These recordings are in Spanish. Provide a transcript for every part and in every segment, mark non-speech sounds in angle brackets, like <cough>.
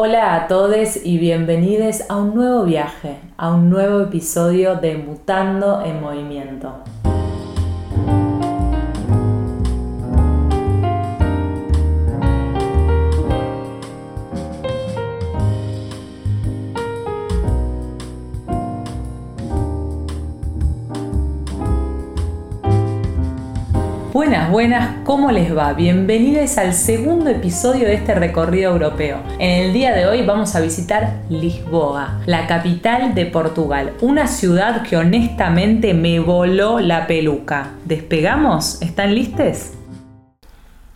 Hola a todos y bienvenidos a un nuevo viaje, a un nuevo episodio de Mutando en Movimiento. Buenas, ¿cómo les va? Bienvenidos al segundo episodio de este recorrido europeo. En el día de hoy vamos a visitar Lisboa, la capital de Portugal, una ciudad que honestamente me voló la peluca. ¿Despegamos? ¿Están listos?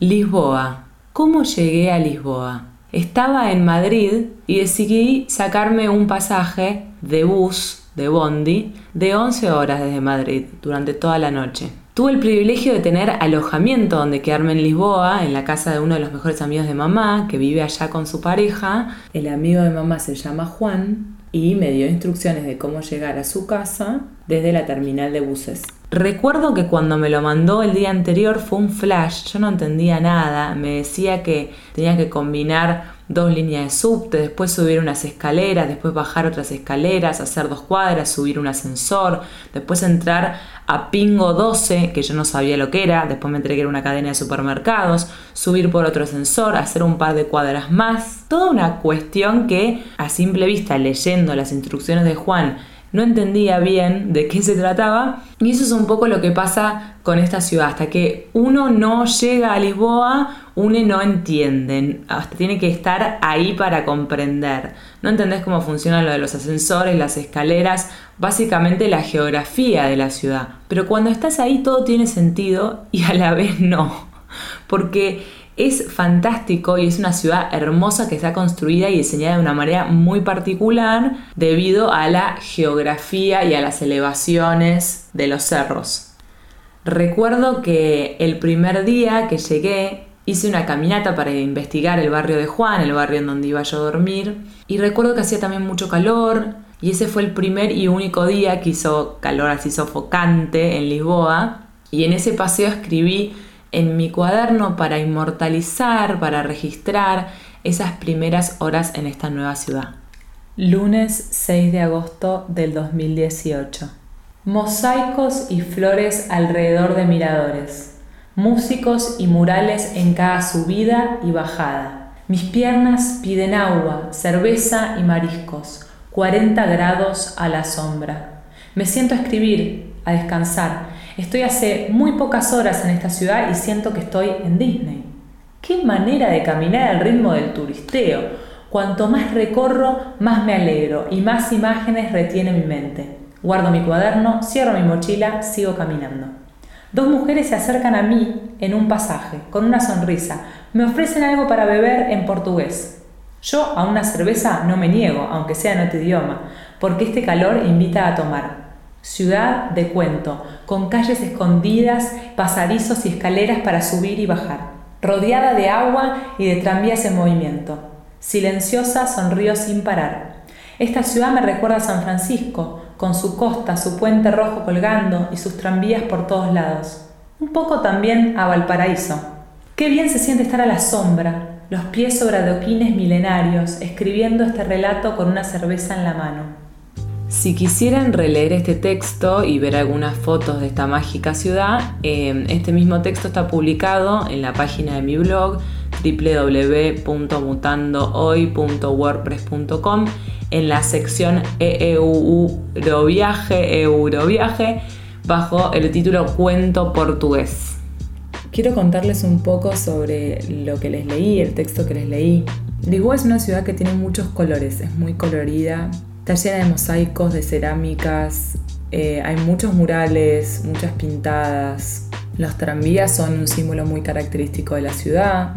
Lisboa. ¿Cómo llegué a Lisboa? Estaba en Madrid y decidí sacarme un pasaje de bus, de bondi, de 11 horas desde Madrid durante toda la noche. Tuve el privilegio de tener alojamiento donde quedarme en Lisboa, en la casa de uno de los mejores amigos de mamá, que vive allá con su pareja. El amigo de mamá se llama Juan y me dio instrucciones de cómo llegar a su casa desde la terminal de buses. Recuerdo que cuando me lo mandó el día anterior fue un flash, yo no entendía nada, me decía que tenía que combinar dos líneas de subte, después subir unas escaleras, después bajar otras escaleras, hacer dos cuadras, subir un ascensor, después entrar a Pingo 12, que yo no sabía lo que era, después me enteré que era una cadena de supermercados, subir por otro ascensor, hacer un par de cuadras más, toda una cuestión que a simple vista leyendo las instrucciones de Juan no entendía bien de qué se trataba. Y eso es un poco lo que pasa con esta ciudad, hasta que uno no llega a Lisboa, uno no entiende, hasta tiene que estar ahí para comprender. No entendés cómo funciona lo de los ascensores, las escaleras, básicamente la geografía de la ciudad. Pero cuando estás ahí todo tiene sentido y a la <laughs> vez no, porque es fantástico y es una ciudad hermosa que está construida y diseñada de una manera muy particular debido a la geografía y a las elevaciones de los cerros. Recuerdo que el primer día que llegué hice una caminata para investigar el barrio de Juan, el barrio en donde iba yo a dormir, y recuerdo que hacía también mucho calor, y ese fue el primer y único día que hizo calor así sofocante en Lisboa, y en ese paseo escribí en mi cuaderno para inmortalizar, para registrar esas primeras horas en esta nueva ciudad. Lunes 6 de agosto del 2018. Mosaicos y flores alrededor de miradores. Músicos y murales en cada subida y bajada. Mis piernas piden agua, cerveza y mariscos. 40 grados a la sombra. Me siento a escribir, a descansar Estoy hace muy pocas horas en esta ciudad y siento que estoy en Disney. Qué manera de caminar al ritmo del turisteo. Cuanto más recorro, más me alegro y más imágenes retiene mi mente. Guardo mi cuaderno, cierro mi mochila, sigo caminando. Dos mujeres se acercan a mí en un pasaje, con una sonrisa. Me ofrecen algo para beber en portugués. Yo a una cerveza no me niego, aunque sea en otro idioma, porque este calor invita a tomar. Ciudad de cuento, con calles escondidas, pasadizos y escaleras para subir y bajar, rodeada de agua y de tranvías en movimiento. Silenciosa sonrío sin parar. Esta ciudad me recuerda a San Francisco, con su costa, su puente rojo colgando y sus tranvías por todos lados. Un poco también a Valparaíso. Qué bien se siente estar a la sombra, los pies sobre adoquines milenarios, escribiendo este relato con una cerveza en la mano. Si quisieran releer este texto y ver algunas fotos de esta mágica ciudad, em, este mismo texto está publicado en la página de mi blog www.mutandohoy.wordpress.com en la sección Euroviaje, Euroviaje, bajo el título Cuento Portugués. Quiero contarles un poco sobre lo que les leí, el texto que les leí. Lisboa es una ciudad que tiene muchos colores, es muy colorida, Está llena de mosaicos, de cerámicas, eh, hay muchos murales, muchas pintadas. Los tranvías son un símbolo muy característico de la ciudad,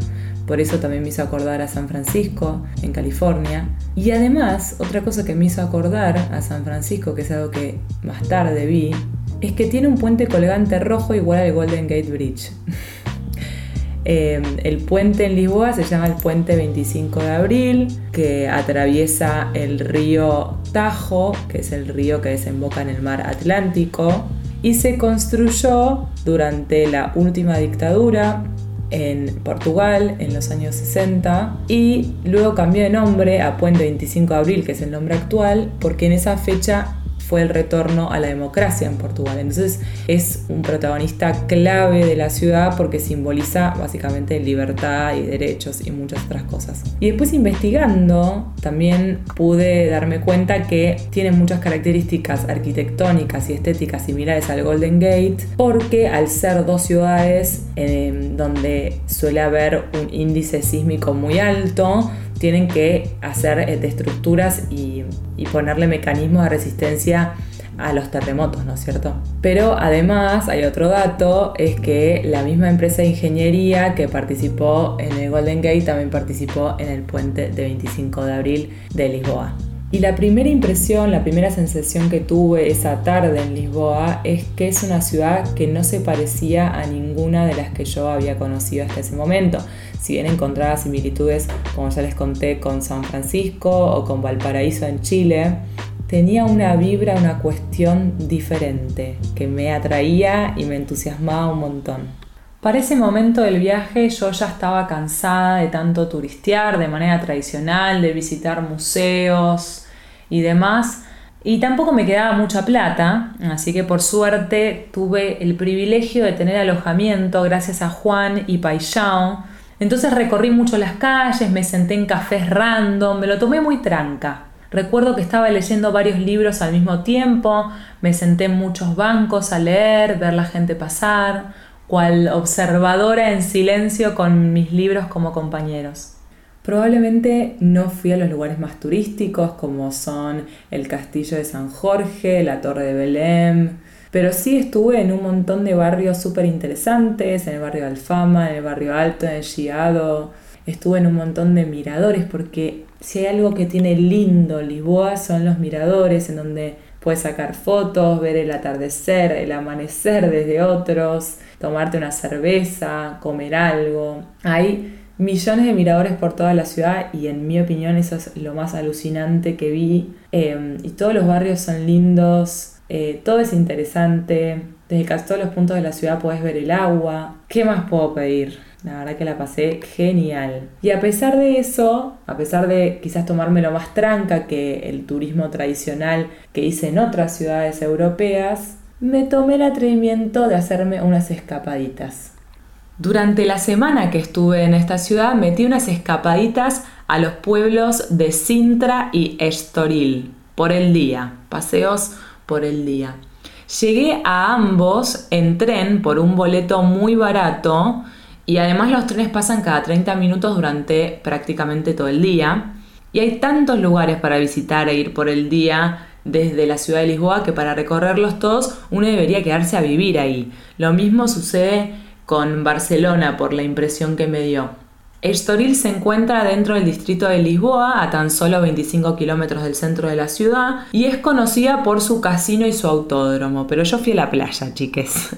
por eso también me hizo acordar a San Francisco, en California. Y además, otra cosa que me hizo acordar a San Francisco, que es algo que más tarde vi, es que tiene un puente colgante rojo igual al Golden Gate Bridge. <laughs> Em, el puente en Lisboa se llama el puente 25 de abril, que atraviesa el río Tajo, que es el río que desemboca en el mar Atlántico, y se construyó durante la última dictadura en Portugal en los años 60 y luego cambió de nombre a Puente 25 de Abril, que es el nombre actual, porque en esa fecha fue el retorno a la democracia en Portugal. Entonces es un protagonista clave de la ciudad porque simboliza básicamente libertad y derechos y muchas otras cosas. Y después investigando también pude darme cuenta que tiene muchas características arquitectónicas y estéticas similares al Golden Gate porque al ser dos ciudades eh, donde suele haber un índice sísmico muy alto, tienen que hacer eh, de estructuras y, y ponerle mecanismos de resistencia a los terremotos, ¿no es cierto? Pero además hay otro dato, es que la misma empresa de ingeniería que participó en el Golden Gate también participó en el puente de 25 de abril de Lisboa. Y la primera impresión, la primera sensación que tuve esa tarde en Lisboa es que es una ciudad que no se parecía a ninguna de las que yo había conocido hasta ese momento. Si bien encontraba similitudes, como ya les conté, con San Francisco o con Valparaíso en Chile, tenía una vibra, una cuestión diferente que me atraía y me entusiasmaba un montón. Para ese momento del viaje yo ya estaba cansada de tanto turistear de manera tradicional, de visitar museos y demás, y tampoco me quedaba mucha plata, así que por suerte tuve el privilegio de tener alojamiento gracias a Juan y Paixão, entonces recorrí mucho las calles, me senté en cafés random, me lo tomé muy tranca. Recuerdo que estaba leyendo varios libros al mismo tiempo, me senté en muchos bancos a leer, ver la gente pasar, cual observadora en silencio con mis libros como compañeros. Probablemente no fui a los lugares más turísticos como son el Castillo de San Jorge, la Torre de Belém, pero sí estuve en un montón de barrios súper interesantes, en el barrio de Alfama, en el barrio Alto, en el Chiado. Estuve en un montón de miradores porque si hay algo que tiene lindo Lisboa son los miradores en donde puedes sacar fotos, ver el atardecer, el amanecer desde otros, tomarte una cerveza, comer algo. Hay millones de miradores por toda la ciudad y en mi opinión eso es lo más alucinante que vi. Eh, y todos los barrios son lindos, eh, todo es interesante, desde casi todos los puntos de la ciudad puedes ver el agua. ¿Qué más puedo pedir? La verdad que la pasé genial. Y a pesar de eso, a pesar de quizás tomármelo más tranca que el turismo tradicional que hice en otras ciudades europeas, me tomé el atrevimiento de hacerme unas escapaditas. Durante la semana que estuve en esta ciudad metí unas escapaditas a los pueblos de Sintra y Estoril por el día. Paseos por el día. Llegué a ambos en tren por un boleto muy barato y además los trenes pasan cada 30 minutos durante prácticamente todo el día. Y hay tantos lugares para visitar e ir por el día desde la ciudad de Lisboa que para recorrerlos todos uno debería quedarse a vivir ahí. Lo mismo sucede con Barcelona por la impresión que me dio. Estoril se encuentra dentro del distrito de Lisboa, a tan solo 25 kilómetros del centro de la ciudad, y es conocida por su casino y su autódromo. Pero yo fui a la playa, chiques.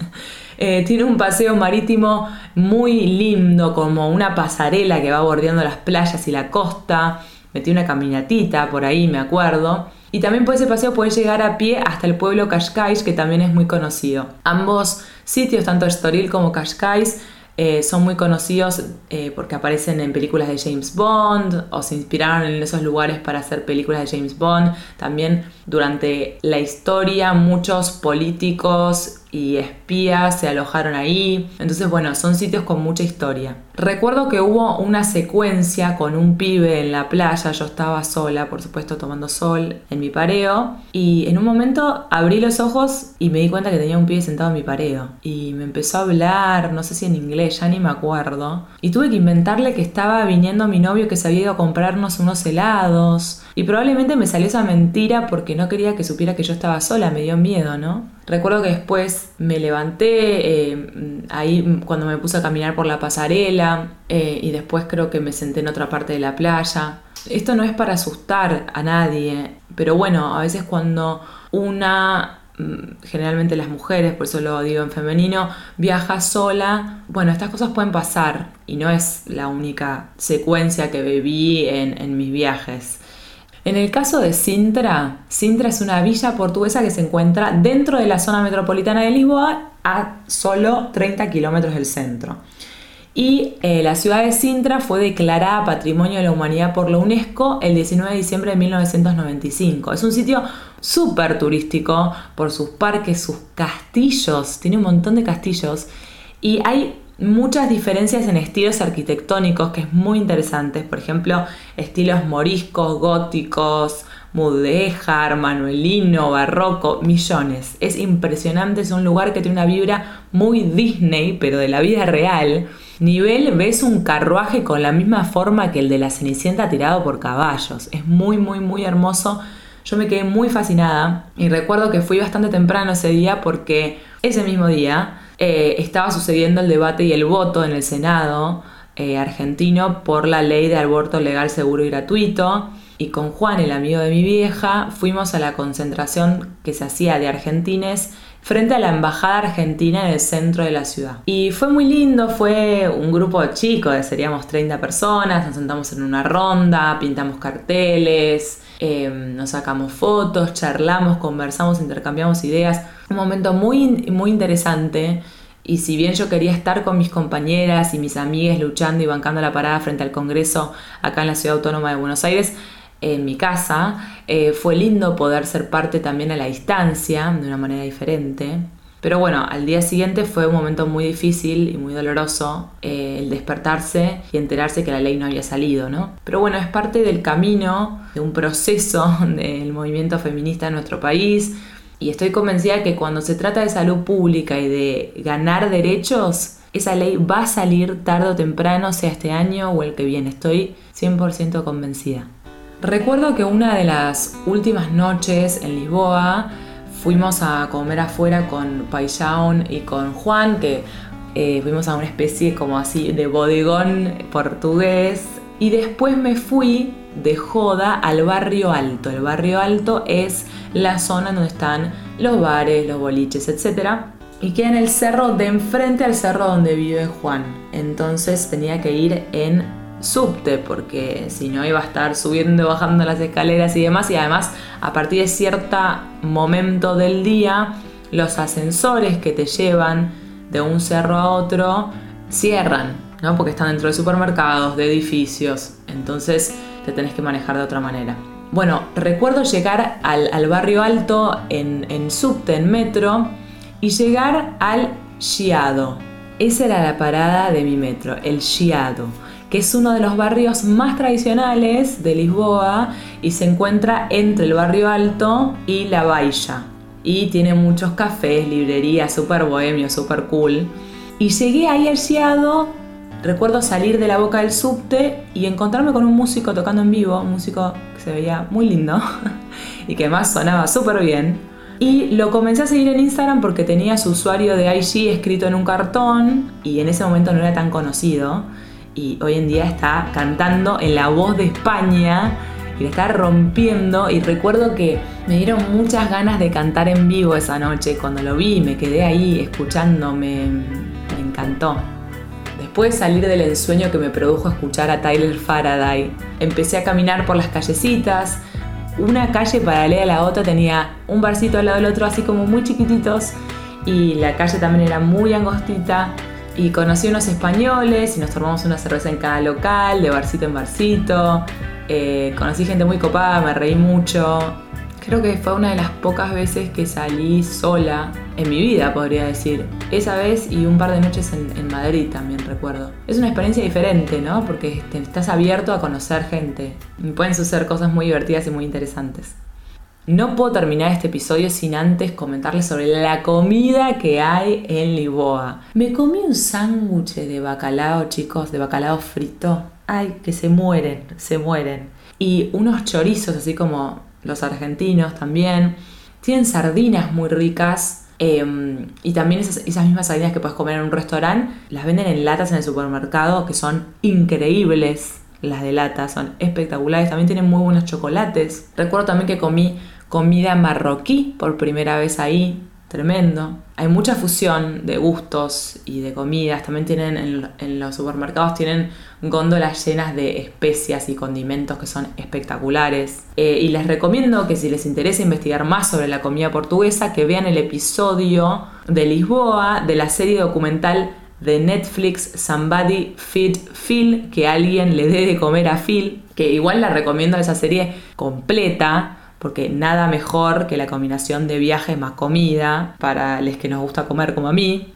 Eh, tiene un paseo marítimo muy lindo, como una pasarela que va bordeando las playas y la costa. Metí una caminatita por ahí, me acuerdo. Y también por ese paseo puedes llegar a pie hasta el pueblo Cascais, que también es muy conocido. Ambos sitios, tanto Estoril como Cascais, eh, son muy conocidos eh, porque aparecen en películas de James Bond o se inspiraron en esos lugares para hacer películas de James Bond. También durante la historia muchos políticos y espías se alojaron ahí. Entonces, bueno, son sitios con mucha historia. Recuerdo que hubo una secuencia con un pibe en la playa, yo estaba sola, por supuesto, tomando sol en mi pareo, y en un momento abrí los ojos y me di cuenta que tenía un pibe sentado en mi pareo. Y me empezó a hablar, no sé si en inglés, ya ni me acuerdo. Y tuve que inventarle que estaba viniendo mi novio que se había ido a comprarnos unos helados. Y probablemente me salió esa mentira porque no quería que supiera que yo estaba sola, me dio miedo, ¿no? Recuerdo que después me levanté, eh, ahí cuando me puse a caminar por la pasarela eh, y después creo que me senté en otra parte de la playa. Esto no es para asustar a nadie, pero bueno, a veces cuando una mm, generalmente las mujeres, por eso lo digo en femenino, viaja sola, bueno, estas cosas pueden pasar y no es la única secuencia que viví en mis viajes. En el caso de Sintra, Sintra es una villa portuguesa que se encuentra dentro de la zona metropolitana de Lisboa a solo 30 kilómetros del centro. Y eh, la ciudad de Sintra fue declarada Patrimonio de la Humanidad por la UNESCO el 19 de diciembre de 1995. Es un sitio súper turístico por sus parques, sus castillos, tiene un montón de castillos y hay muchas diferencias en estilos arquitectónicos que es muy interesante. Por ejemplo, estilos moriscos, góticos, mudéjar, manuelino, barroco, millones. Es impresionante, es un lugar que tiene una vibra muy Disney, pero de la vida real. Nivel ves un carruaje con la misma forma que el de la Cenicienta tirado por caballos. Es muy, muy, muy hermoso. Yo me quedé muy fascinada y recuerdo que fui bastante temprano ese día porque ese mismo día eh, estaba sucediendo el debate y el voto en el Senado eh, argentino por la ley de aborto legal, seguro y gratuito. Y con Juan, el amigo de mi vieja, fuimos a la concentración que se hacía de argentines frente a la embajada argentina en el centro de la ciudad. Y fue muy lindo, fue un grupo chico, seríamos 30 personas, nos sentamos en una ronda, pintamos carteles, em, nos sacamos fotos, charlamos, conversamos, intercambiamos ideas. Un momento muy, muy interesante. Y si bien yo quería estar con mis compañeras y mis amigas luchando y bancando la parada frente al Congreso acá en la Ciudad Autónoma de Buenos Aires, en mi casa, eh, fue lindo poder ser parte también a la distancia, de una manera diferente. Pero bueno, al día siguiente fue un momento muy difícil y muy doloroso eh, el despertarse y enterarse que la ley no había salido, ¿no? Pero bueno, es parte del camino, de un proceso <laughs> del movimiento feminista en nuestro país, y estoy convencida que cuando se trata de salud pública y de ganar derechos, esa ley va a salir tarde o temprano, sea este año o el que viene. Estoy 100% convencida. Recuerdo que una de las últimas noches en Lisboa fuimos a comer afuera con Paisaun y con Juan, que eh, fuimos a una especie como así de bodegón portugués. Y después me fui de joda al barrio alto. El barrio alto es la zona donde están los bares, los boliches, etc. Y queda en el cerro de enfrente al cerro donde vive Juan. Entonces tenía que ir en subte porque si no iba a estar subiendo bajando las escaleras y demás. Y además a partir de cierto momento del día los ascensores que te llevan de un cerro a otro cierran, ¿no? Porque están dentro de supermercados, de edificios. Entonces te tenés que manejar de otra manera. Bueno, recuerdo llegar al, barrio alto en, en, subte, en metro, y llegar al Chiado. Esa era la parada de mi metro, el Chiado, que es uno de los barrios más tradicionales de Lisboa y se encuentra entre el barrio alto y la Baixa. Y tiene muchos cafés, librerías, súper bohemio, súper cool. Y llegué ahí al Recuerdo salir de la boca del subte y encontrarme con un músico tocando en vivo, un músico que se veía muy lindo <laughs> y que además sonaba súper bien. Y lo comencé a seguir en Instagram porque tenía su usuario de IG escrito en un cartón y en ese momento no era tan conocido. Y hoy en día está cantando en La Voz de España y le está rompiendo. Y recuerdo que me dieron muchas ganas de cantar en vivo esa noche. Cuando lo vi, me quedé ahí escuchando, me, me encantó. Después de salir del ensueño que me produjo escuchar a Tyler Faraday, empecé a caminar por las callecitas. Una calle paralela a la otra tenía un barcito al lado del otro, así como muy chiquititos, y la calle también era muy angostita. Y conocí unos españoles y nos tomamos una cerveza en cada local, de barcito en barcito. Eh, conocí gente muy copada, me reí mucho. Creo que fue una de las pocas veces que salí sola en mi vida, podría decir. Esa vez y un par de noches en, Madrid también recuerdo. Es una experiencia diferente, ¿no? Porque estás abierto a conocer gente. Pueden suceder cosas muy divertidas y muy interesantes. No puedo terminar este episodio sin antes comentarles sobre la comida que hay en Lisboa. Me comí un sándwich de bacalao, chicos, de bacalao frito. Ay, que se mueren, se mueren. Y unos chorizos así como los argentinos también. Tienen sardinas muy ricas em, y también esas, mismas sardinas que puedes comer en un restaurante las venden en latas en el supermercado que son increíbles. Las de lata son espectaculares. También tienen muy buenos chocolates. Recuerdo también que comí comida marroquí por primera vez ahí tremendo. Hay mucha fusión de gustos y de comidas. También tienen en, los supermercados tienen góndolas llenas de especias y condimentos que son espectaculares. Eh, y les recomiendo que si les interesa investigar más sobre la comida portuguesa, que vean el episodio de Lisboa de la serie documental de Netflix Somebody Feed Phil, que alguien le dé de comer a Phil, que igual la recomiendo esa serie completa, porque nada mejor que la combinación de viajes más comida para los que nos gusta comer como a mí.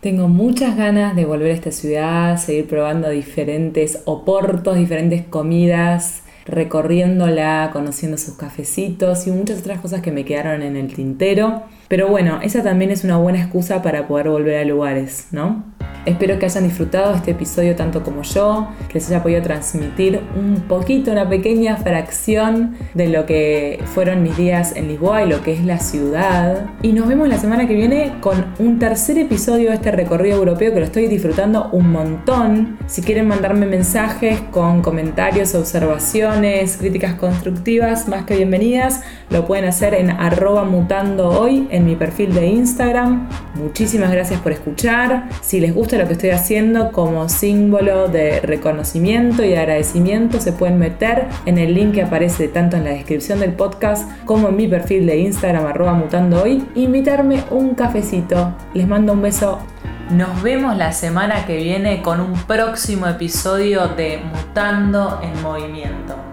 Tengo muchas ganas de volver a esta ciudad, seguir probando diferentes oportos, diferentes comidas, recorriéndola, conociendo sus cafecitos y muchas otras cosas que me quedaron en el tintero. Pero bueno, esa también es una buena excusa para poder volver a lugares, ¿no? Espero que hayan disfrutado este episodio tanto como yo, que les haya podido transmitir un poquito, una pequeña fracción de lo que fueron mis días en Lisboa y lo que es la ciudad. Y nos vemos la semana que viene con un tercer episodio de este recorrido europeo que lo estoy disfrutando un montón. Si quieren mandarme mensajes con comentarios, observaciones, críticas constructivas, más que bienvenidas, lo pueden hacer en arroba mutando hoy en mi perfil de Instagram. Muchísimas gracias por escuchar. Si les gusta lo que estoy haciendo como símbolo de reconocimiento y de agradecimiento, se pueden meter en el link que aparece tanto en la descripción del podcast como en mi perfil de Instagram arroba mutando hoy. Invitarme un cafecito. Les mando un beso. Nos vemos la semana que viene con un próximo episodio de Mutando en Movimiento.